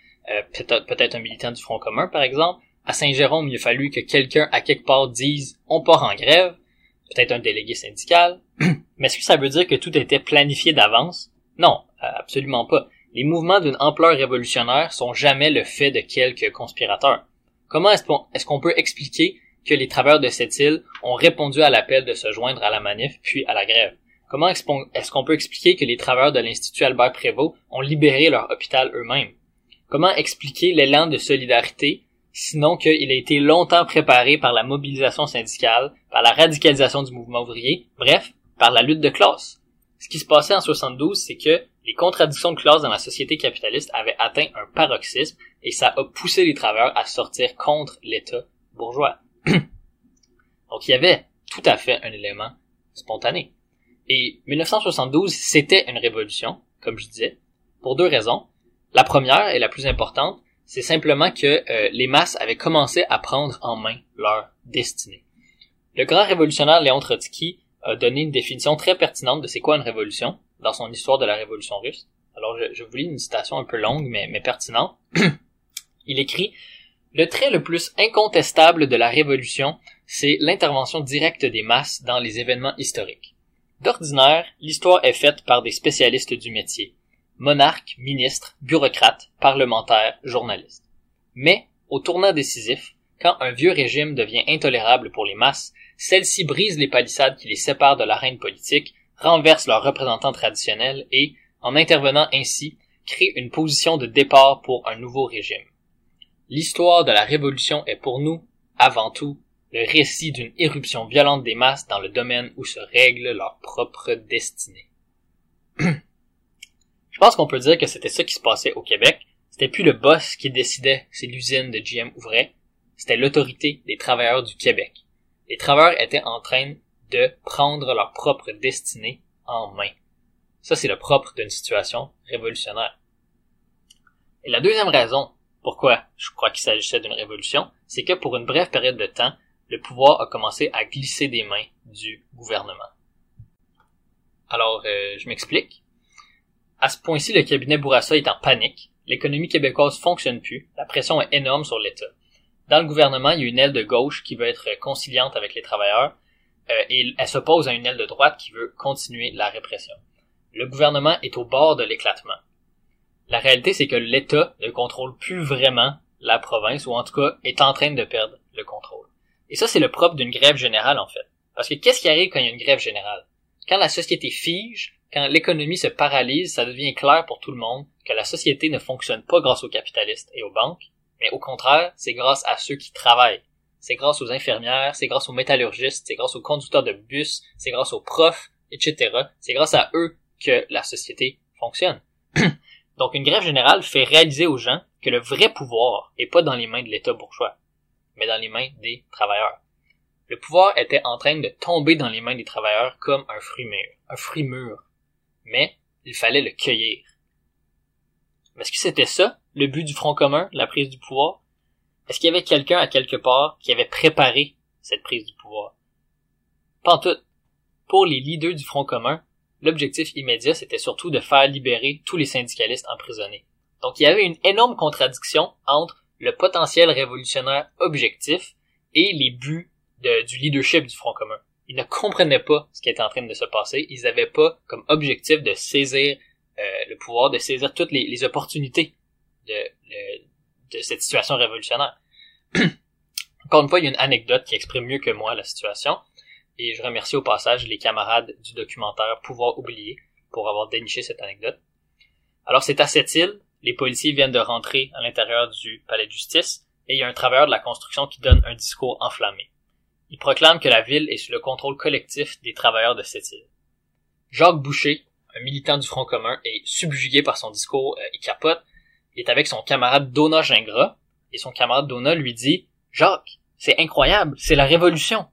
peut-être peut-être un militant du Front commun, par exemple. À Saint-Jérôme, il a fallu que quelqu'un, à quelque part, dise « on part en grève », peut-être un délégué syndical, <clears throat> mais est-ce que ça veut dire que tout était planifié d'avance? Non, euh, absolument pas. Les mouvements d'une ampleur révolutionnaire sont jamais le fait de quelques conspirateurs. Comment est-ce qu'on peut expliquer que les travailleurs de cette île ont répondu à l'appel de se joindre à la manif puis à la grève? Comment est-ce qu'on peut expliquer que les travailleurs de l'Institut Albert Prévost ont libéré leur hôpital eux-mêmes? Comment expliquer l'élan de solidarité sinon qu'il a été longtemps préparé par la mobilisation syndicale, par la radicalisation du mouvement ouvrier, bref, par la lutte de classe. Ce qui se passait en 72, c'est que les contradictions de classe dans la société capitaliste avaient atteint un paroxysme et ça a poussé les travailleurs à sortir contre l'État bourgeois. <clears throat> Donc il y avait tout à fait un élément spontané. Et 1972, c'était une révolution, comme je disais, pour deux raisons. La première et la plus importante, c'est simplement que euh, les masses avaient commencé à prendre en main leur destinée. Le grand révolutionnaire Léon Trotsky a donné une définition très pertinente de c'est quoi une révolution dans son histoire de la révolution russe. Alors je, je vous lis une citation un peu longue mais, mais pertinente. <clears throat> Il écrit Le trait le plus incontestable de la révolution, c'est l'intervention directe des masses dans les événements historiques. D'ordinaire, l'histoire est faite par des spécialistes du métier. Monarques, ministres, bureaucrates, parlementaires, journalistes. Mais, au tournant décisif, quand un vieux régime devient intolérable pour les masses, celles-ci brisent les palissades qui les séparent de l'arène politique, renversent leurs représentants traditionnels et, en intervenant ainsi, créent une position de départ pour un nouveau régime. L'histoire de la Révolution est pour nous, avant tout, le récit d'une éruption violente des masses dans le domaine où se règle leur propre destinée. <clears throat> Pense qu'on peut dire que c'était ça qui se passait au Québec. C'était plus le boss qui décidait si l'usine de GM ouvrait, c'était l'autorité des travailleurs du Québec. Les travailleurs étaient en train de prendre leur propre destinée en main. Ça, c'est le propre d'une situation révolutionnaire. Et la deuxième raison pourquoi je crois qu'il s'agissait d'une révolution, c'est que pour une brève période de temps, le pouvoir a commencé à glisser des mains du gouvernement. Alors, euh, je m'explique. À ce point-ci, le cabinet Bourassa est en panique. L'économie québécoise fonctionne plus. La pression est énorme sur l'État. Dans le gouvernement, il y a une aile de gauche qui veut être conciliante avec les travailleurs euh, et elle s'oppose à une aile de droite qui veut continuer la répression. Le gouvernement est au bord de l'éclatement. La réalité, c'est que l'État ne contrôle plus vraiment la province, ou en tout cas est en train de perdre le contrôle. Et ça, c'est le propre d'une grève générale, en fait. Parce que qu'est-ce qui arrive quand il y a une grève générale? Quand la société fige, quand l'économie se paralyse, ça devient clair pour tout le monde que la société ne fonctionne pas grâce aux capitalistes et aux banques, mais au contraire, c'est grâce à ceux qui travaillent. C'est grâce aux infirmières, c'est grâce aux métallurgistes, c'est grâce aux conducteurs de bus, c'est grâce aux profs, etc. C'est grâce à eux que la société fonctionne. <clears throat> Donc une grève générale fait réaliser aux gens que le vrai pouvoir est pas dans les mains de l'État bourgeois, mais dans les mains des travailleurs. Le pouvoir était en train de tomber dans les mains des travailleurs comme un fruit mûr, un fruit mûr. Mais il fallait le cueillir. Est-ce que c'était ça, le but du Front commun, la prise du pouvoir? Est-ce qu'il y avait quelqu'un à quelque part qui avait préparé cette prise du pouvoir? Pas. Pour les leaders du Front commun, l'objectif immédiat c'était surtout de faire libérer tous les syndicalistes emprisonnés. Donc il y avait une énorme contradiction entre le potentiel révolutionnaire objectif et les buts du leadership du Front commun. Ils ne comprenaient pas ce qui était en train de se passer. Ils n'avaient pas comme objectif de saisir euh, le pouvoir, de saisir toutes les, opportunités de, de, cette situation révolutionnaire. <clears throat> Encore une fois, il y a une anecdote qui exprime mieux que moi la situation. Et je remercie au passage les camarades du documentaire Pouvoir oublier pour avoir déniché cette anecdote. Alors c'est à cette île, les policiers viennent de rentrer à l'intérieur du palais de justice et il y a un travailleur de la construction qui donne un discours enflammé. Il proclame que la ville est sous le contrôle collectif des travailleurs de cette île. Jacques Boucher, un militant du Front commun, est subjugué par son discours euh, il capote. Est avec son camarade Donna Gingras et son camarade Donna lui dit Jacques, c'est incroyable, c'est la révolution.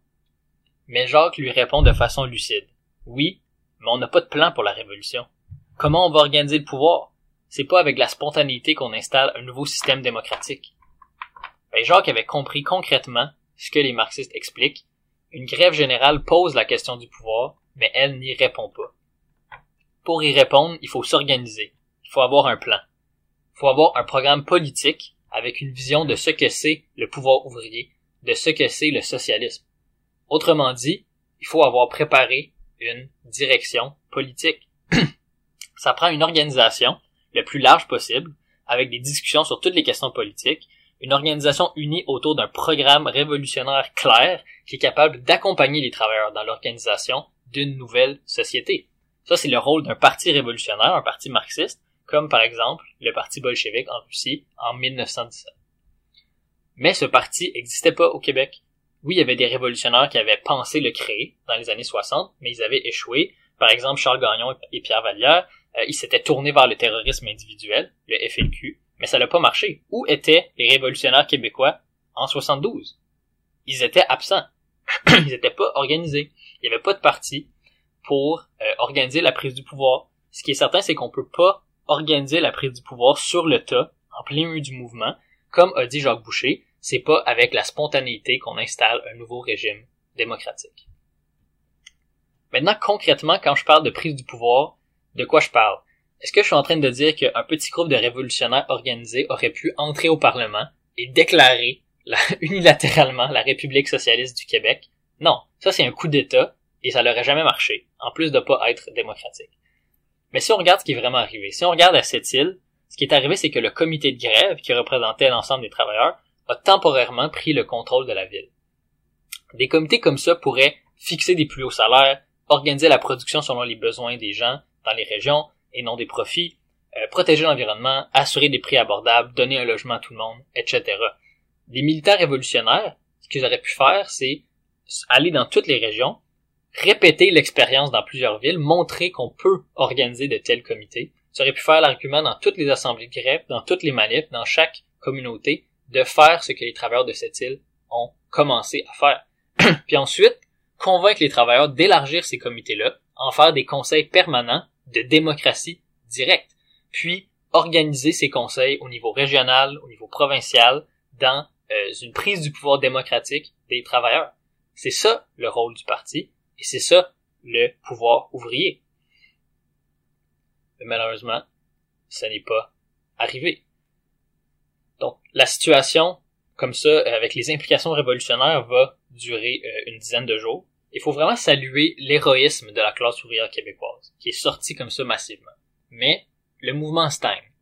Mais Jacques lui répond de façon lucide. Oui, mais on n'a pas de plan pour la révolution. Comment on va organiser le pouvoir? c'est pas avec la spontanéité qu'on installe un nouveau système démocratique. Ben, Jacques avait compris concrètement ce que les marxistes expliquent. Une grève générale pose la question du pouvoir, mais elle n'y répond pas. Pour y répondre, il faut s'organiser. Il faut avoir un plan. Il faut avoir un programme politique avec une vision de ce que c'est le pouvoir ouvrier, de ce que c'est le socialisme. Autrement dit, il faut avoir préparé une direction politique. <clears throat> Ça prend une organisation, le plus large possible, avec des discussions sur toutes les questions politiques, une organisation unie autour d'un programme révolutionnaire clair qui est capable d'accompagner les travailleurs dans l'organisation d'une nouvelle société. Ça, c'est le rôle d'un parti révolutionnaire, un parti marxiste, comme par exemple le parti bolchevique en Russie en 1917. Mais ce parti n'existait pas au Québec. Oui, il y avait des révolutionnaires qui avaient pensé le créer dans les années 60, mais ils avaient échoué. Par exemple, Charles Gagnon et Pierre Vallière euh, il s'était tourné vers le terrorisme individuel, le FLQ, mais ça n'a pas marché. Où étaient les révolutionnaires québécois en 72? Ils étaient absents. <clears throat> Ils n'étaient pas organisés. Il n'y avait pas de parti pour euh, organiser la prise du pouvoir. Ce qui est certain, c'est qu'on peut pas organiser la prise du pouvoir sur le tas, en plein milieu du mouvement, comme a dit Jacques Boucher, c'est pas avec la spontanéité qu'on installe un nouveau régime démocratique. Maintenant, concrètement, quand je parle de prise du pouvoir, de quoi je parle? Est-ce que je suis en train de dire qu'un petit groupe de révolutionnaires organisés aurait pu entrer au Parlement et déclarer <laughs> unilatéralement la République socialiste du Québec? Non, ça c'est un coup d'État et ça n'aurait jamais marché, en plus de pas être démocratique. Mais si on regarde ce qui est vraiment arrivé, si on regarde à cette île, ce qui est arrivé, c'est que le comité de grève, qui représentait l'ensemble des travailleurs, a temporairement pris le contrôle de la ville. Des comités comme ça pourraient fixer des plus hauts salaires, organiser la production selon les besoins des gens dans les régions et non des profits, euh, protéger l'environnement, assurer des prix abordables, donner un logement à tout le monde, etc. Les militaires révolutionnaires, ce qu'ils auraient pu faire, c'est aller dans toutes les régions, répéter l'expérience dans plusieurs villes, montrer qu'on peut organiser de tels comités. Ils auraient pu faire l'argument dans toutes les assemblées de grève, dans toutes les manifs, dans chaque communauté, de faire ce que les travailleurs de cette île ont commencé à faire. <clears throat> Puis ensuite, convaincre les travailleurs d'élargir ces comités-là, en faire des conseils permanents de démocratie directe, puis organiser ces conseils au niveau régional, au niveau provincial, dans euh, une prise du pouvoir démocratique des travailleurs. C'est ça le rôle du parti, et c'est ça le pouvoir ouvrier. Malheureusement, ça n'est pas arrivé. Donc, la situation comme ça, euh, avec les implications révolutionnaires, va durer euh, une dizaine de jours. Il faut vraiment saluer l'héroïsme de la classe ouvrière québécoise, qui est sortie comme ça massivement. Mais le mouvement stagne.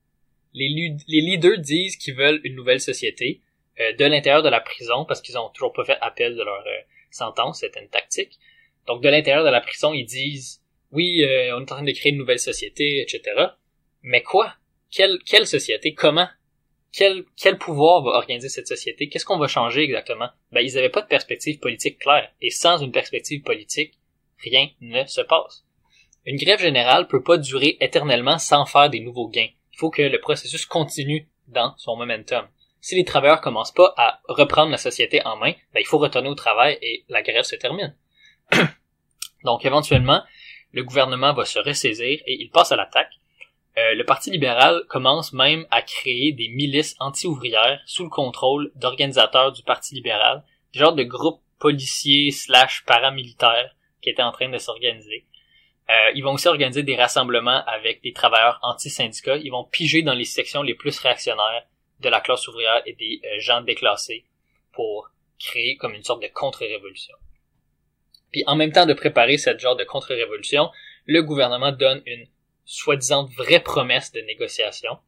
Les, leaders disent qu'ils veulent une nouvelle société euh, de l'intérieur de la prison, parce qu'ils ont toujours pas fait appel de leur sentence, c'était une tactique. Donc de l'intérieur de la prison, ils disent oui, on est en train de créer une nouvelle société, etc. Mais quoi? Quelle, société? Comment? quel pouvoir va organiser cette société? Qu'est-ce qu'on va changer exactement? Ben, ils n'avaient pas de perspective politique claire. Et sans une perspective politique, rien ne se passe. Une grève générale peut pas durer éternellement sans faire des nouveaux gains. Il faut que le processus continue dans son momentum. Si les travailleurs commencent pas à reprendre la société en main, ben, il faut retourner au travail et la grève se termine. <clears throat> Donc, éventuellement, le gouvernement va se ressaisir et il passe à l'attaque euh, le Parti libéral commence même à créer des milices anti-ouvrières sous le contrôle d'organisateurs du Parti libéral, des genres de groupes policiers slash paramilitaires qui étaient en train de s'organiser. Euh, ils vont aussi organiser des rassemblements avec des travailleurs anti-syndicats. Ils vont piger dans les sections les plus réactionnaires de la classe ouvrière et des euh, gens déclassés pour créer comme une sorte de contre-révolution. Puis en même temps de préparer cette genre de contre-révolution, le gouvernement donne une soi-disant vraie promesse de négociation,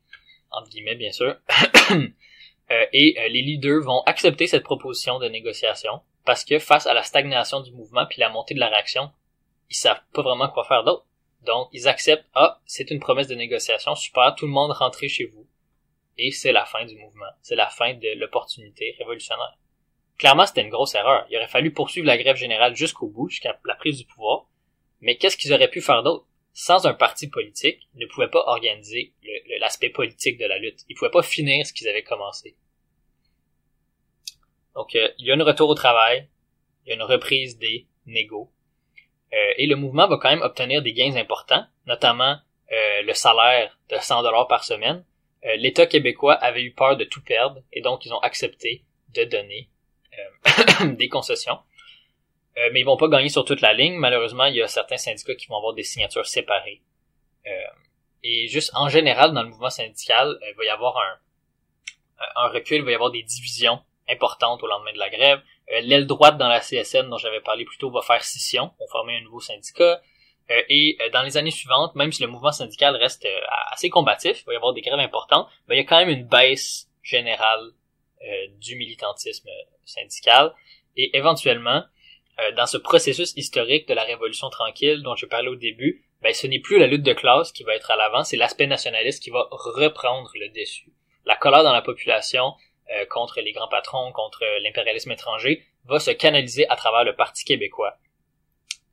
entre guillemets bien sûr, <clears throat> euh, et euh, les leaders vont accepter cette proposition de négociation parce que face à la stagnation du mouvement puis la montée de la réaction, ils savent pas vraiment quoi faire d'autre. Donc ils acceptent, ah, c'est une promesse de négociation, super, tout le monde rentrez chez vous. Et c'est la fin du mouvement, c'est la fin de l'opportunité révolutionnaire. Clairement, c'était une grosse erreur. Il aurait fallu poursuivre la grève générale jusqu'au bout, jusqu'à la prise du pouvoir. Mais qu'est-ce qu'ils auraient pu faire d'autre? Sans un parti politique, ils ne pouvaient pas organiser l'aspect politique de la lutte. Ils ne pouvaient pas finir ce qu'ils avaient commencé. Donc, euh, il y a un retour au travail, il y a une reprise des négos, euh, et le mouvement va quand même obtenir des gains importants, notamment euh, le salaire de 100 dollars par semaine. L'État québécois avait eu peur de tout perdre, et donc ils ont accepté de donner <coughs> des concessions. Euh, mais ils vont pas gagner sur toute la ligne. Malheureusement, il y a certains syndicats qui vont avoir des signatures séparées. Euh, et juste en général, dans le mouvement syndical, euh, il va y avoir un, un recul, il va y avoir des divisions importantes au lendemain de la grève. L'aile droite dans la CSN dont j'avais parlé plus tôt va faire scission, pour former un nouveau syndicat. et dans les années suivantes, même si le mouvement syndical reste assez combatif, il va y avoir des grèves importantes, ben, il y a quand même une baisse générale du militantisme syndical. Et éventuellement, euh, dans ce processus historique de la Révolution tranquille dont je parlais au début, ben, ce n'est plus la lutte de classe qui va être à l'avant, c'est l'aspect nationaliste qui va reprendre le dessus. La colère dans la population euh, contre les grands patrons, contre l'impérialisme étranger, va se canaliser à travers le Parti québécois.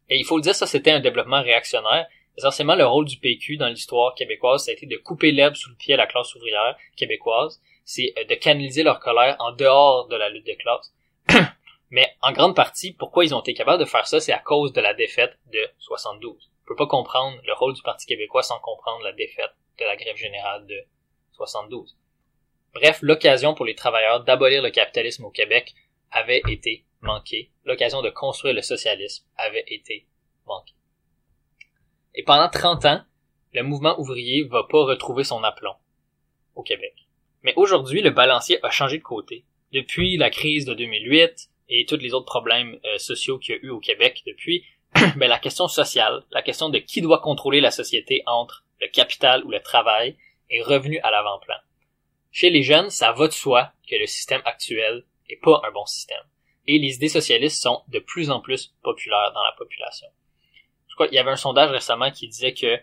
Et il faut le dire, ça c'était un développement réactionnaire. Essentiellement, le rôle du PQ dans l'histoire québécoise, ça a été de couper l'herbe sous le pied à la classe ouvrière québécoise. C'est euh, de canaliser leur colère en dehors de la lutte de classe. Mais en grande partie, pourquoi ils ont été capables de faire ça, c'est à cause de la défaite de 72. On peut pas comprendre le rôle du Parti québécois sans comprendre la défaite de la grève générale de 72. Bref, l'occasion pour les travailleurs d'abolir le capitalisme au Québec avait été manquée. L'occasion de construire le socialisme avait été manquée. Et pendant 30 ans, le mouvement ouvrier va pas retrouver son aplomb au Québec. Mais aujourd'hui, le balancier a changé de côté. Depuis la crise de 2008, et tous les autres problèmes euh, sociaux qu'il y a eu au Québec depuis, <clears throat> ben, la question sociale, la question de qui doit contrôler la société entre le capital ou le travail est revenue à l'avant-plan. Chez les jeunes, ça va de soi que le système actuel est pas un bon système. Et les idées socialistes sont de plus en plus populaires dans la population. Je crois qu'il y avait un sondage récemment qui disait que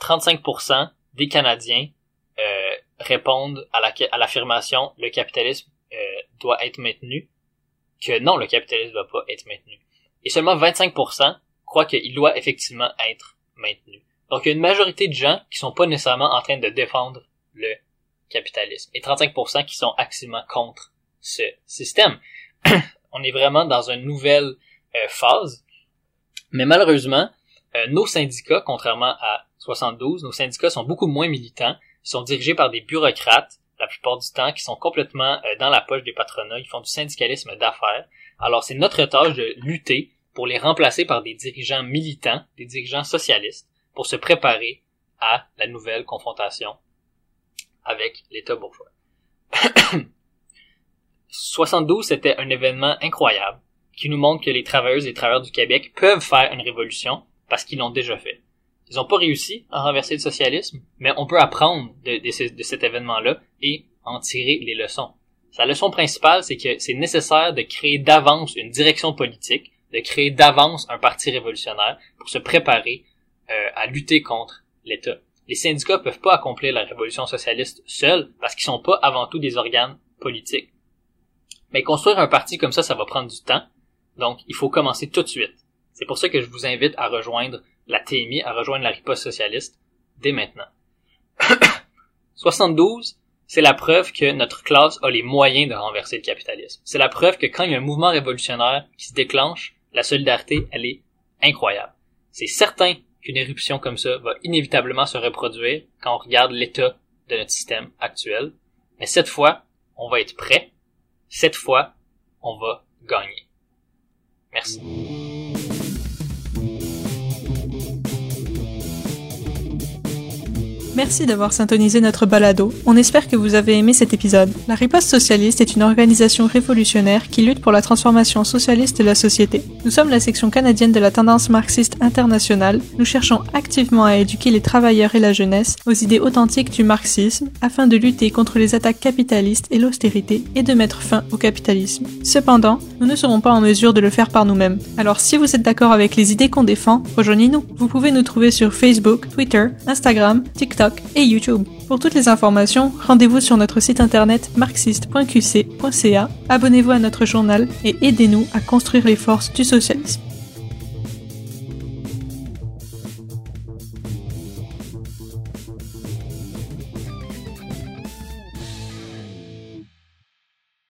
35% euh, des Canadiens euh, répondent à l'affirmation le capitalisme euh, doit être maintenu, que non, le capitalisme doit pas être maintenu. Et seulement 25% croient qu'il doit effectivement être maintenu. Donc il y a une majorité de gens qui sont pas nécessairement en train de défendre le capitalisme et 35% qui sont activement contre ce système. <coughs> On est vraiment dans une nouvelle euh, phase, mais malheureusement, euh, nos syndicats, contrairement à 72, nos syndicats sont beaucoup moins militants, ils sont dirigés par des bureaucrates la plupart du temps qui sont complètement euh, dans la poche des patronats, ils font du syndicalisme d'affaires. Alors c'est notre tâche de lutter pour les remplacer par des dirigeants militants, des dirigeants socialistes, pour se préparer à la nouvelle confrontation avec l'État bourgeois. <coughs> 72, c'était un événement incroyable qui nous montre que les travailleuses et travailleurs du Québec peuvent faire une révolution parce qu'ils l'ont déjà fait. Ils n'ont pas réussi à renverser le socialisme, mais on peut apprendre de, cet événement-là et en tirer les leçons. Sa leçon principale, c'est que c'est nécessaire de créer d'avance une direction politique, de créer d'avance un parti révolutionnaire pour se préparer euh, à lutter contre l'État. Les syndicats peuvent pas accomplir la révolution socialiste seuls parce qu'ils sont pas avant tout des organes politiques. Mais construire un parti comme ça, ça va prendre du temps. Donc, il faut commencer tout de suite. C'est pour ça que je vous invite à rejoindre la TMI, à rejoindre la riposte socialiste dès maintenant. <coughs> 72, c'est la preuve que notre classe a les moyens de renverser le capitalisme. C'est la preuve que quand il y a un mouvement révolutionnaire qui se déclenche, la solidarité, elle est incroyable. C'est certain qu'une éruption comme ça va inévitablement se reproduire quand on regarde l'état de notre système actuel. Mais cette fois, on va être prêt. Cette fois, on va gagner. Merci. Merci d'avoir syntonisé notre balado. On espère que vous avez aimé cet épisode. La Riposte Socialiste est une organisation révolutionnaire qui lutte pour la transformation socialiste de la société. Nous sommes la section canadienne de la tendance marxiste internationale. Nous cherchons activement à éduquer les travailleurs et la jeunesse aux idées authentiques du marxisme afin de lutter contre les attaques capitalistes et l'austérité et de mettre fin au capitalisme. Cependant, nous ne serons pas en mesure de le faire par nous-mêmes. Alors si vous êtes d'accord avec les idées qu'on défend, rejoignez-nous. Vous pouvez nous trouver sur Facebook, Twitter, Instagram, Et YouTube. Pour toutes les informations, rendez-vous sur notre site internet marxiste.qc.ca, abonnez-vous à notre journal et aidez-nous à construire les forces du socialisme.